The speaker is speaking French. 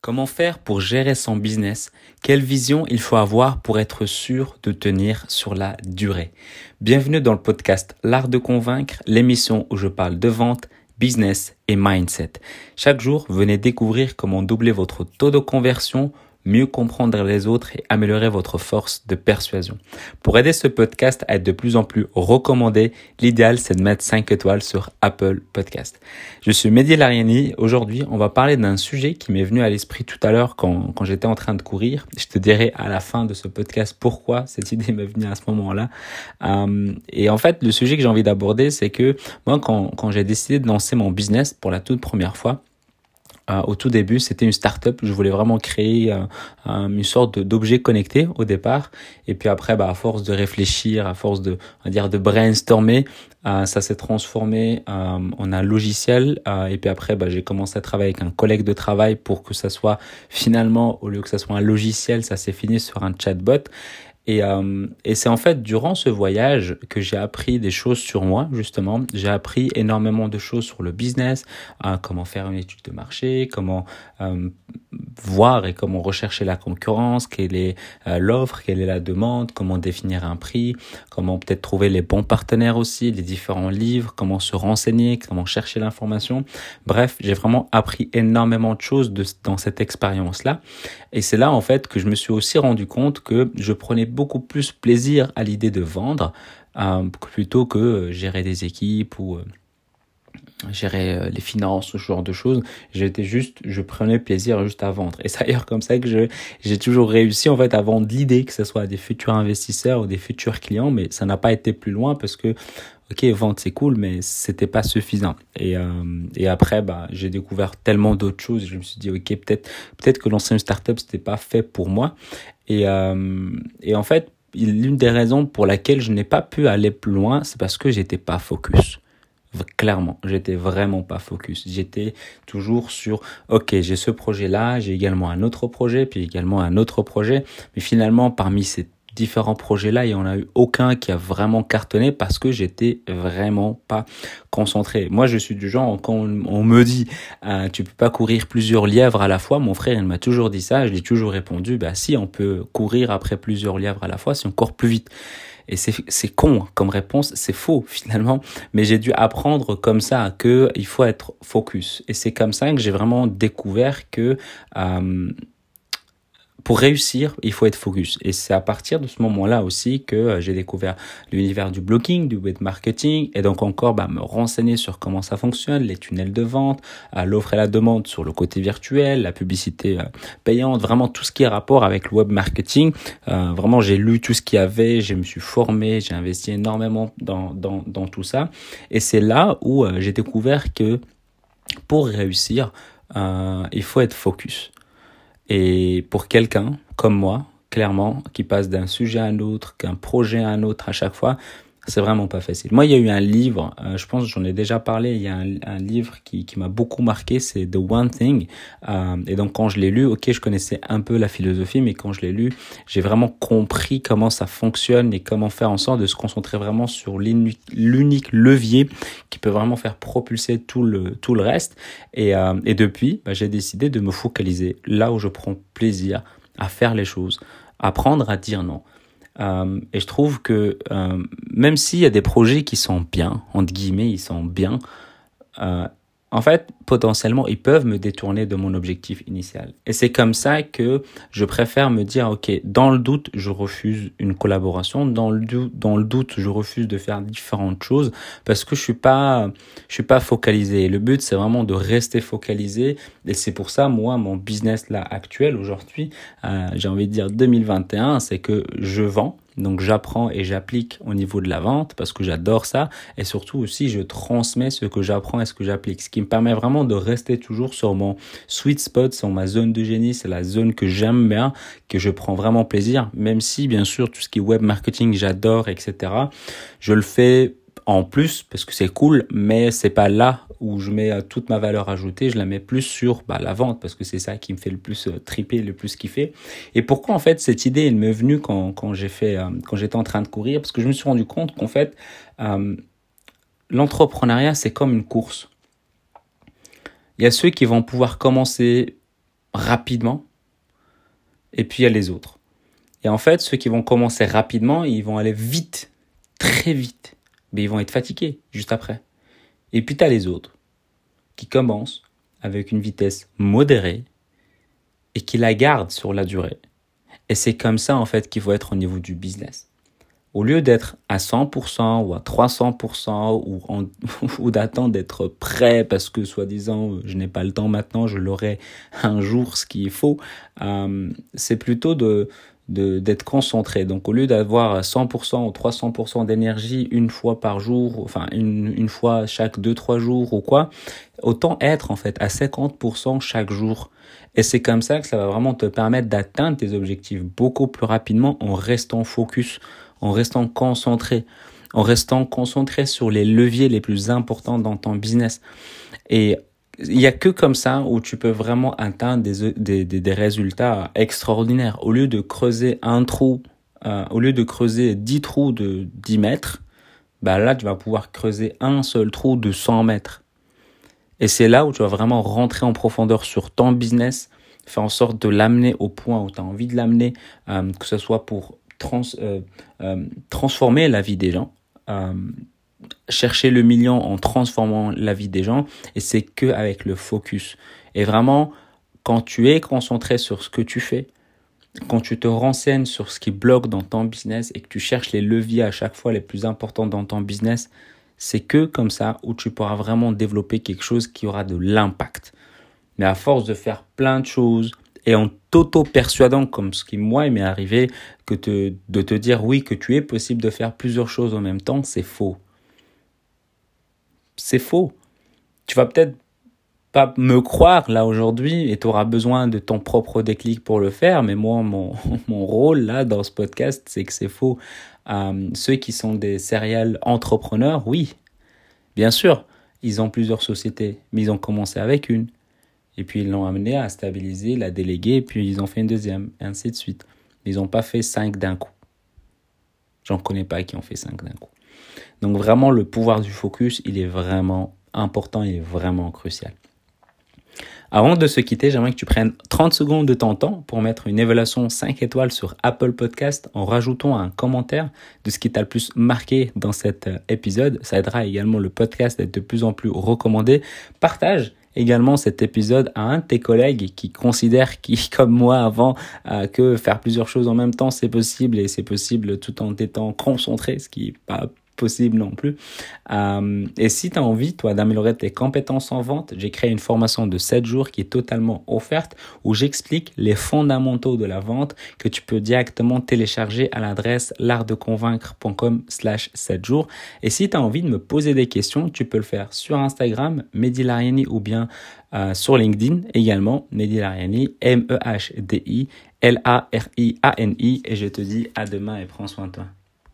Comment faire pour gérer son business? Quelle vision il faut avoir pour être sûr de tenir sur la durée? Bienvenue dans le podcast L'art de convaincre, l'émission où je parle de vente, business et mindset. Chaque jour, venez découvrir comment doubler votre taux de conversion mieux comprendre les autres et améliorer votre force de persuasion. Pour aider ce podcast à être de plus en plus recommandé, l'idéal c'est de mettre 5 étoiles sur Apple Podcast. Je suis Mehdi Lariani. Aujourd'hui, on va parler d'un sujet qui m'est venu à l'esprit tout à l'heure quand, quand j'étais en train de courir. Je te dirai à la fin de ce podcast pourquoi cette idée m'est venue à ce moment-là. Euh, et en fait, le sujet que j'ai envie d'aborder, c'est que moi, quand, quand j'ai décidé de lancer mon business pour la toute première fois, euh, au tout début, c'était une start-up. Je voulais vraiment créer euh, une sorte d'objet connecté au départ. Et puis après, bah, à force de réfléchir, à force de, va dire, de brainstormer, euh, ça s'est transformé en un logiciel. et puis après, bah, j'ai commencé à travailler avec un collègue de travail pour que ça soit finalement, au lieu que ça soit un logiciel, ça s'est fini sur un chatbot. Et, euh, et c'est en fait durant ce voyage que j'ai appris des choses sur moi, justement. J'ai appris énormément de choses sur le business, euh, comment faire une étude de marché, comment euh, voir et comment rechercher la concurrence, quelle est euh, l'offre, quelle est la demande, comment définir un prix, comment peut-être trouver les bons partenaires aussi, les différents livres, comment se renseigner, comment chercher l'information. Bref, j'ai vraiment appris énormément de choses de, dans cette expérience-là. Et c'est là en fait que je me suis aussi rendu compte que je prenais beaucoup plus plaisir à l'idée de vendre euh, plutôt que euh, gérer des équipes ou gérer euh, les finances, ce genre de choses. J'étais juste, je prenais plaisir juste à vendre. Et c'est d'ailleurs comme ça que j'ai toujours réussi en fait à vendre l'idée que ce soit des futurs investisseurs ou des futurs clients, mais ça n'a pas été plus loin parce que ok vendre c'est cool mais c'était pas suffisant et et après bah j'ai découvert tellement d'autres choses je me suis dit ok peut-être peut-être que lancer une startup c'était pas fait pour moi et euh, et en fait l'une des raisons pour laquelle je n'ai pas pu aller plus loin c'est parce que j'étais pas focus Clairement, j'étais vraiment pas focus. J'étais toujours sur, ok, j'ai ce projet-là, j'ai également un autre projet, puis également un autre projet. Mais finalement, parmi ces différents projets-là, n'y en a eu aucun qui a vraiment cartonné parce que j'étais vraiment pas concentré. Moi, je suis du genre, quand on, me dit, euh, tu peux pas courir plusieurs lièvres à la fois, mon frère, il m'a toujours dit ça, je lui ai toujours répondu, bah si, on peut courir après plusieurs lièvres à la fois, c'est encore plus vite. Et c'est con comme réponse, c'est faux finalement, mais j'ai dû apprendre comme ça que il faut être focus. Et c'est comme ça que j'ai vraiment découvert que euh, pour réussir, il faut être focus. Et c'est à partir de ce moment-là aussi que euh, j'ai découvert l'univers du blogging, du web marketing, et donc encore bah, me renseigner sur comment ça fonctionne, les tunnels de vente, euh, l'offre et la demande sur le côté virtuel, la publicité euh, payante, vraiment tout ce qui est rapport avec le web marketing. vraiment, j'ai lu tout ce qu'il y avait, je me suis formé, j'ai investi énormément dans, dans, dans tout ça. Et c'est là où j'ai découvert que pour réussir, il faut être focus. Et pour quelqu'un comme moi, clairement, qui passe d'un sujet à un autre, qu'un projet à un autre à chaque fois, c'est vraiment pas facile. Moi, il y a eu un livre, euh, je pense j'en ai déjà parlé, il y a un, livre qui, m'a beaucoup marqué, c'est The One Thing. Euh, et donc quand je l'ai lu, ok, je connaissais un peu la philosophie, mais quand je l'ai lu, j'ai vraiment compris comment ça fonctionne et comment faire en sorte de se concentrer vraiment sur l'unique levier qui peut vraiment faire propulser tout le, tout le reste. Et, euh, depuis, bah, j'ai décidé de me focaliser là où je prends plaisir à faire les choses, apprendre à dire non. Euh, et je trouve que euh, même s'il y a des projets qui sont bien, entre guillemets, ils sont bien, euh, en fait, potentiellement, ils peuvent me détourner de mon objectif initial. Et c'est comme ça que je préfère me dire, OK, dans le doute, je refuse une collaboration. Dans le doute, dans le doute, je refuse de faire différentes choses parce que je suis pas, je suis pas focalisé. le but, c'est vraiment de rester focalisé. Et c'est pour ça, moi, mon business là actuel aujourd'hui, euh, j'ai envie de dire 2021, c'est que je vends donc j'apprends et j'applique au niveau de la vente parce que j'adore ça et surtout aussi je transmets ce que j'apprends et ce que j'applique. Ce qui me permet vraiment de rester toujours sur mon sweet spot, sur ma zone de génie, c'est la zone que j'aime bien, que je prends vraiment plaisir, même si bien sûr tout ce qui est web marketing j'adore, etc. Je le fais en plus parce que c'est cool, mais c'est pas là où je mets euh, toute ma valeur ajoutée. Je la mets plus sur bah, la vente parce que c'est ça qui me fait le plus euh, triper, le plus kiffer. Et pourquoi en fait cette idée elle m'est venue quand, quand j'ai fait euh, quand j'étais en train de courir? Parce que je me suis rendu compte qu'en fait l'entrepreneuriat c'est comme une course. Il y a ceux qui vont pouvoir commencer rapidement, et puis il y a les autres. Et en fait, ceux qui vont commencer rapidement, ils vont aller vite, très vite, mais ils vont être fatigués juste après. Et puis tu as les autres qui commencent avec une vitesse modérée et qui la gardent sur la durée. Et c'est comme ça en fait qu'il faut être au niveau du business. Au lieu d'être à 100% ou à 300% ou, ou d'attendre d'être prêt parce que soi-disant je n'ai pas le temps maintenant, je l'aurai un jour ce qu'il faut, euh, c'est plutôt de d'être concentré. Donc au lieu d'avoir 100% ou 300% d'énergie une fois par jour, enfin une, une fois chaque 2-3 jours ou quoi, autant être en fait à 50% chaque jour. Et c'est comme ça que ça va vraiment te permettre d'atteindre tes objectifs beaucoup plus rapidement en restant focus, en restant concentré, en restant concentré sur les leviers les plus importants dans ton business. Et il y a que comme ça où tu peux vraiment atteindre des, des, des, résultats extraordinaires. Au lieu de creuser un trou, euh, au lieu de creuser 10 trous de 10 mètres, bah là, tu vas pouvoir creuser un seul trou de 100 mètres. Et c'est là où tu vas vraiment rentrer en profondeur sur ton business, faire en sorte de l'amener au point où tu as envie de l'amener, euh, que ce soit pour trans, euh, transformer la vie des gens, chercher le million en transformant la vie des gens et c'est que avec le focus. Et vraiment, quand tu es concentré sur ce que tu fais, quand tu te renseignes sur ce qui bloque dans ton business et que tu cherches les leviers à chaque fois les plus importants dans ton business, c'est que comme ça où tu pourras vraiment développer quelque chose qui aura de l'impact. Mais à force de faire plein de choses et en t'auto-persuadant, comme ce qui moi m'est arrivé, que de te dire oui que tu es possible de faire plusieurs choses en même temps, c'est faux c'est faux. Tu vas peut-être pas me croire là aujourd'hui et tu auras besoin de ton propre déclic pour le faire, mais moi, mon, mon rôle là dans ce podcast, c'est que c'est faux. Euh, ceux qui sont des serial entrepreneurs, oui, bien sûr, ils ont plusieurs sociétés, mais ils ont commencé avec une. Et puis ils l'ont amené à stabiliser, la déléguer, puis ils ont fait une deuxième, et ainsi de suite. Ils n'ont pas fait cinq d'un coup. J'en connais pas qui ont fait cinq d'un coup. Donc vraiment, le pouvoir du focus, il est vraiment important, il est vraiment crucial. Avant de se quitter, j'aimerais que tu prennes 30 secondes de ton temps pour mettre une évaluation 5 étoiles sur Apple Podcast en rajoutant un commentaire de ce qui t'a le plus marqué dans cet euh, épisode. Ça aidera également le podcast à être de plus en plus recommandé. Partage également cet épisode à un de tes collègues qui considère, qui comme moi avant, euh, que faire plusieurs choses en même temps c'est possible et c'est possible tout en étant concentré, ce qui n'est pas possible non plus. Euh, et si tu as envie, toi, d'améliorer tes compétences en vente, j'ai créé une formation de 7 jours qui est totalement offerte où j'explique les fondamentaux de la vente que tu peux directement télécharger à l'adresse l'artdeconvaincre.com slash 7 jours. Et si tu as envie de me poser des questions, tu peux le faire sur Instagram, Mehdi Lariani ou bien euh, sur LinkedIn également, Mehdi Lariani, M-E-H-D-I L-A-R-I-A-N-I et je te dis à demain et prends soin de toi.